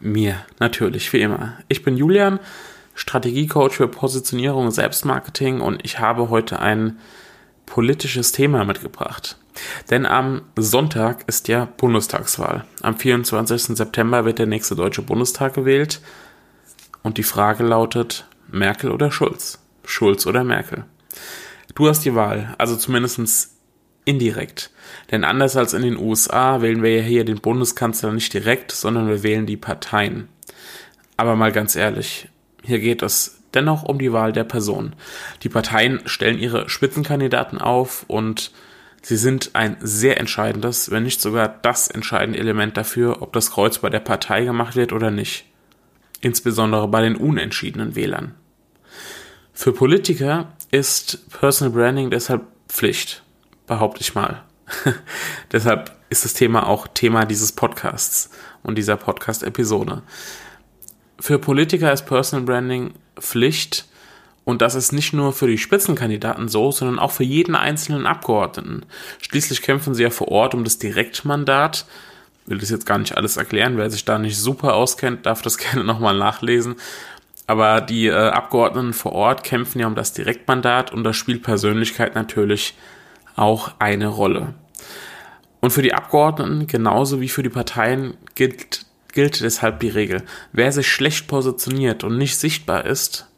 mir natürlich wie immer. Ich bin Julian, Strategiecoach für Positionierung und Selbstmarketing und ich habe heute ein politisches Thema mitgebracht. Denn am Sonntag ist ja Bundestagswahl. Am 24. September wird der nächste deutsche Bundestag gewählt und die Frage lautet Merkel oder Schulz? Schulz oder Merkel? Du hast die Wahl, also zumindest indirekt. Denn anders als in den USA wählen wir ja hier den Bundeskanzler nicht direkt, sondern wir wählen die Parteien. Aber mal ganz ehrlich, hier geht es dennoch um die Wahl der Person. Die Parteien stellen ihre Spitzenkandidaten auf und sie sind ein sehr entscheidendes, wenn nicht sogar das entscheidende Element dafür, ob das Kreuz bei der Partei gemacht wird oder nicht. Insbesondere bei den unentschiedenen Wählern. Für Politiker ist Personal Branding deshalb Pflicht, behaupte ich mal. Deshalb ist das Thema auch Thema dieses Podcasts und dieser Podcast-Episode. Für Politiker ist Personal Branding Pflicht und das ist nicht nur für die Spitzenkandidaten so, sondern auch für jeden einzelnen Abgeordneten. Schließlich kämpfen sie ja vor Ort um das Direktmandat. Ich will das jetzt gar nicht alles erklären. Wer sich da nicht super auskennt, darf das gerne nochmal nachlesen. Aber die äh, Abgeordneten vor Ort kämpfen ja um das Direktmandat und da spielt Persönlichkeit natürlich auch eine Rolle. Und für die Abgeordneten genauso wie für die Parteien gilt, gilt deshalb die Regel. Wer sich schlecht positioniert und nicht sichtbar ist,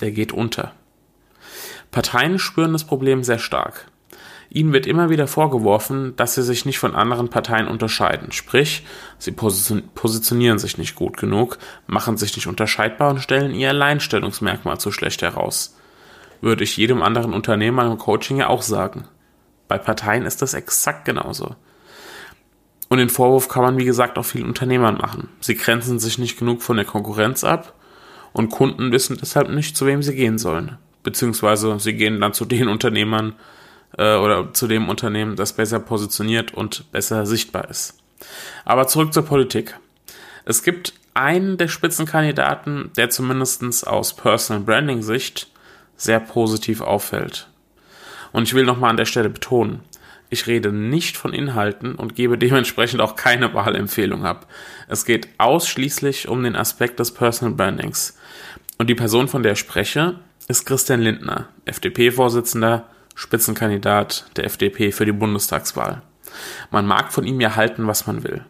der geht unter. Parteien spüren das Problem sehr stark. Ihnen wird immer wieder vorgeworfen, dass sie sich nicht von anderen Parteien unterscheiden. Sprich, sie positionieren sich nicht gut genug, machen sich nicht unterscheidbar und stellen ihr Alleinstellungsmerkmal zu schlecht heraus. Würde ich jedem anderen Unternehmer im Coaching ja auch sagen. Bei Parteien ist das exakt genauso. Und den Vorwurf kann man, wie gesagt, auch vielen Unternehmern machen. Sie grenzen sich nicht genug von der Konkurrenz ab und Kunden wissen deshalb nicht, zu wem sie gehen sollen. Beziehungsweise sie gehen dann zu den Unternehmern äh, oder zu dem Unternehmen, das besser positioniert und besser sichtbar ist. Aber zurück zur Politik. Es gibt einen der Spitzenkandidaten, der zumindest aus Personal Branding Sicht sehr positiv auffällt. Und ich will nochmal an der Stelle betonen, ich rede nicht von Inhalten und gebe dementsprechend auch keine Wahlempfehlung ab. Es geht ausschließlich um den Aspekt des Personal Brandings. Und die Person, von der ich spreche, ist Christian Lindner, FDP-Vorsitzender, Spitzenkandidat der FDP für die Bundestagswahl. Man mag von ihm ja halten, was man will.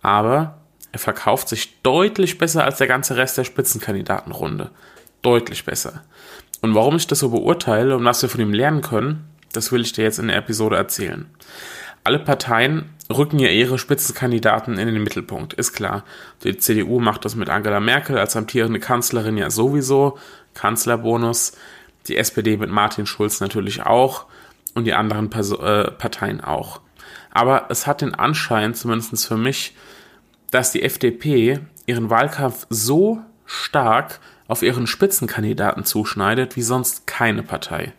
Aber er verkauft sich deutlich besser als der ganze Rest der Spitzenkandidatenrunde. Deutlich besser. Und warum ich das so beurteile und was wir von ihm lernen können, das will ich dir jetzt in der Episode erzählen. Alle Parteien rücken ja ihre Spitzenkandidaten in den Mittelpunkt, ist klar. Die CDU macht das mit Angela Merkel als amtierende Kanzlerin ja sowieso, Kanzlerbonus. Die SPD mit Martin Schulz natürlich auch und die anderen äh, Parteien auch. Aber es hat den Anschein, zumindest für mich, dass die FDP ihren Wahlkampf so stark auf ihren Spitzenkandidaten zuschneidet wie sonst keine Partei.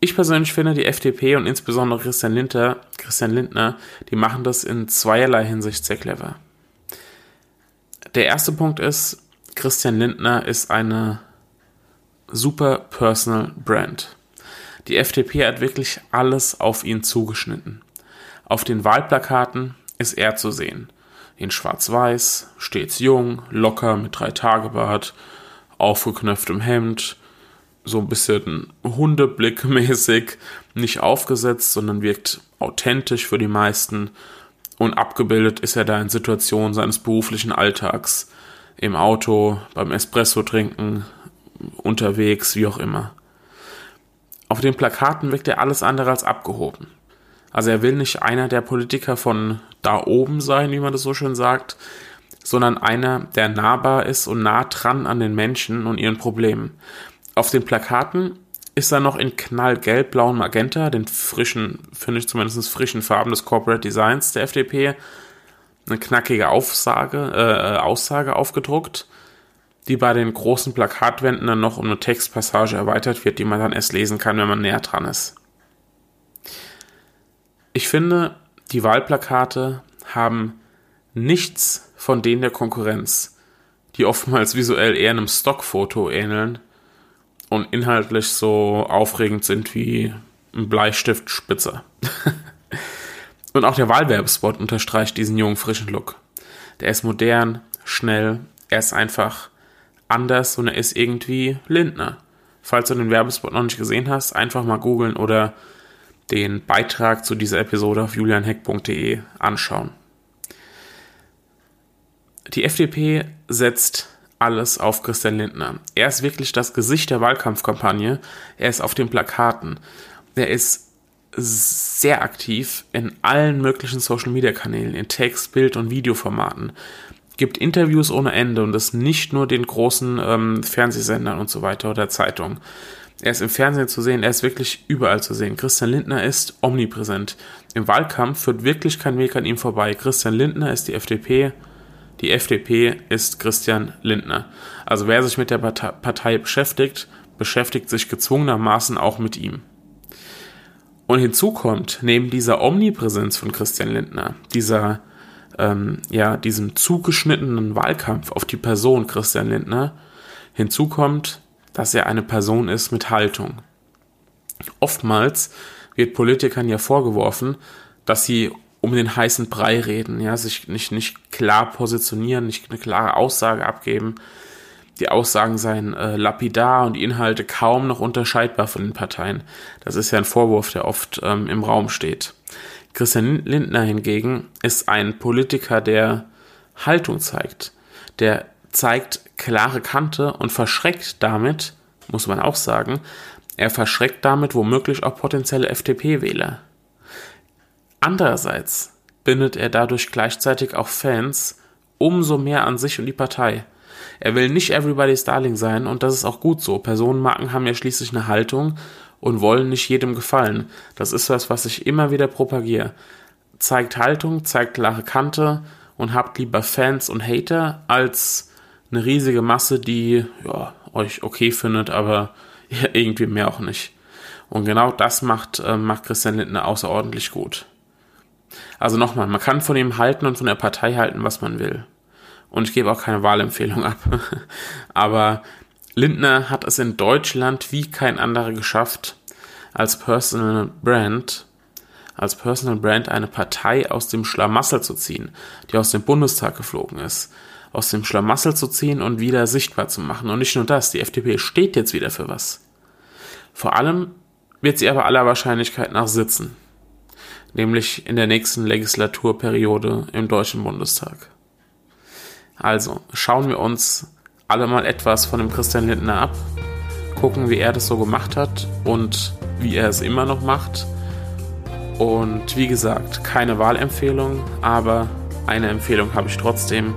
Ich persönlich finde, die FDP und insbesondere Christian Lindner, Christian Lindner, die machen das in zweierlei Hinsicht sehr clever. Der erste Punkt ist, Christian Lindner ist eine super personal Brand. Die FDP hat wirklich alles auf ihn zugeschnitten. Auf den Wahlplakaten ist er zu sehen in schwarz-weiß, stets jung, locker mit drei Tagebart, aufgeknöpftem Hemd, so ein bisschen Hundeblickmäßig, nicht aufgesetzt, sondern wirkt authentisch für die meisten und abgebildet ist er da in Situationen seines beruflichen Alltags, im Auto, beim Espresso trinken, unterwegs, wie auch immer. Auf den Plakaten wirkt er alles andere als abgehoben. Also er will nicht einer der Politiker von da oben sein, wie man das so schön sagt, sondern einer, der nahbar ist und nah dran an den Menschen und ihren Problemen. Auf den Plakaten ist er noch in knallgelb, blau und magenta, den frischen, finde ich zumindest frischen Farben des Corporate Designs der FDP. eine knackige Aufsage, äh, Aussage aufgedruckt, die bei den großen Plakatwänden dann noch um eine Textpassage erweitert wird, die man dann erst lesen kann, wenn man näher dran ist. Ich finde, die Wahlplakate haben nichts von denen der Konkurrenz, die oftmals visuell eher einem Stockfoto ähneln und inhaltlich so aufregend sind wie ein Bleistiftspitzer. und auch der Wahlwerbespot unterstreicht diesen jungen, frischen Look. Der ist modern, schnell, er ist einfach anders und er ist irgendwie Lindner. Falls du den Werbespot noch nicht gesehen hast, einfach mal googeln oder den Beitrag zu dieser Episode auf julianheck.de anschauen. Die FDP setzt alles auf Christian Lindner. Er ist wirklich das Gesicht der Wahlkampfkampagne. Er ist auf den Plakaten. Er ist sehr aktiv in allen möglichen Social Media Kanälen, in Text, Bild und Videoformaten. Gibt Interviews ohne Ende und das nicht nur den großen ähm, Fernsehsendern und so weiter oder Zeitungen. Er ist im Fernsehen zu sehen, er ist wirklich überall zu sehen. Christian Lindner ist omnipräsent. Im Wahlkampf führt wirklich kein Weg an ihm vorbei. Christian Lindner ist die FDP, die FDP ist Christian Lindner. Also wer sich mit der Partei beschäftigt, beschäftigt sich gezwungenermaßen auch mit ihm. Und hinzu kommt, neben dieser Omnipräsenz von Christian Lindner, dieser, ähm, ja, diesem zugeschnittenen Wahlkampf auf die Person Christian Lindner, hinzu kommt, dass er eine Person ist mit Haltung. Oftmals wird Politikern ja vorgeworfen, dass sie um den heißen Brei reden, ja, sich nicht, nicht klar positionieren, nicht eine klare Aussage abgeben. Die Aussagen seien äh, lapidar und die Inhalte kaum noch unterscheidbar von den Parteien. Das ist ja ein Vorwurf, der oft ähm, im Raum steht. Christian Lindner hingegen ist ein Politiker, der Haltung zeigt, der zeigt klare Kante und verschreckt damit, muss man auch sagen, er verschreckt damit womöglich auch potenzielle FDP-Wähler. Andererseits bindet er dadurch gleichzeitig auch Fans umso mehr an sich und die Partei. Er will nicht everybody's Darling sein und das ist auch gut so. Personenmarken haben ja schließlich eine Haltung und wollen nicht jedem gefallen. Das ist was, was ich immer wieder propagiere. Zeigt Haltung, zeigt klare Kante und habt lieber Fans und Hater als eine riesige Masse, die ja, euch okay findet, aber ja, irgendwie mehr auch nicht. Und genau das macht, äh, macht Christian Lindner außerordentlich gut. Also nochmal, man kann von ihm halten und von der Partei halten, was man will. Und ich gebe auch keine Wahlempfehlung ab. Aber Lindner hat es in Deutschland wie kein anderer geschafft, als Personal Brand, als Personal Brand eine Partei aus dem Schlamassel zu ziehen, die aus dem Bundestag geflogen ist. Aus dem Schlamassel zu ziehen und wieder sichtbar zu machen. Und nicht nur das, die FDP steht jetzt wieder für was. Vor allem wird sie aber aller Wahrscheinlichkeit nach sitzen nämlich in der nächsten Legislaturperiode im Deutschen Bundestag. Also schauen wir uns alle mal etwas von dem Christian Lindner ab, gucken, wie er das so gemacht hat und wie er es immer noch macht. Und wie gesagt, keine Wahlempfehlung, aber eine Empfehlung habe ich trotzdem.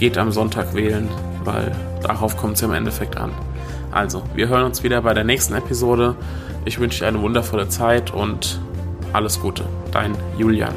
Geht am Sonntag wählen, weil darauf kommt es im Endeffekt an. Also, wir hören uns wieder bei der nächsten Episode. Ich wünsche dir eine wundervolle Zeit und alles Gute, dein Julian.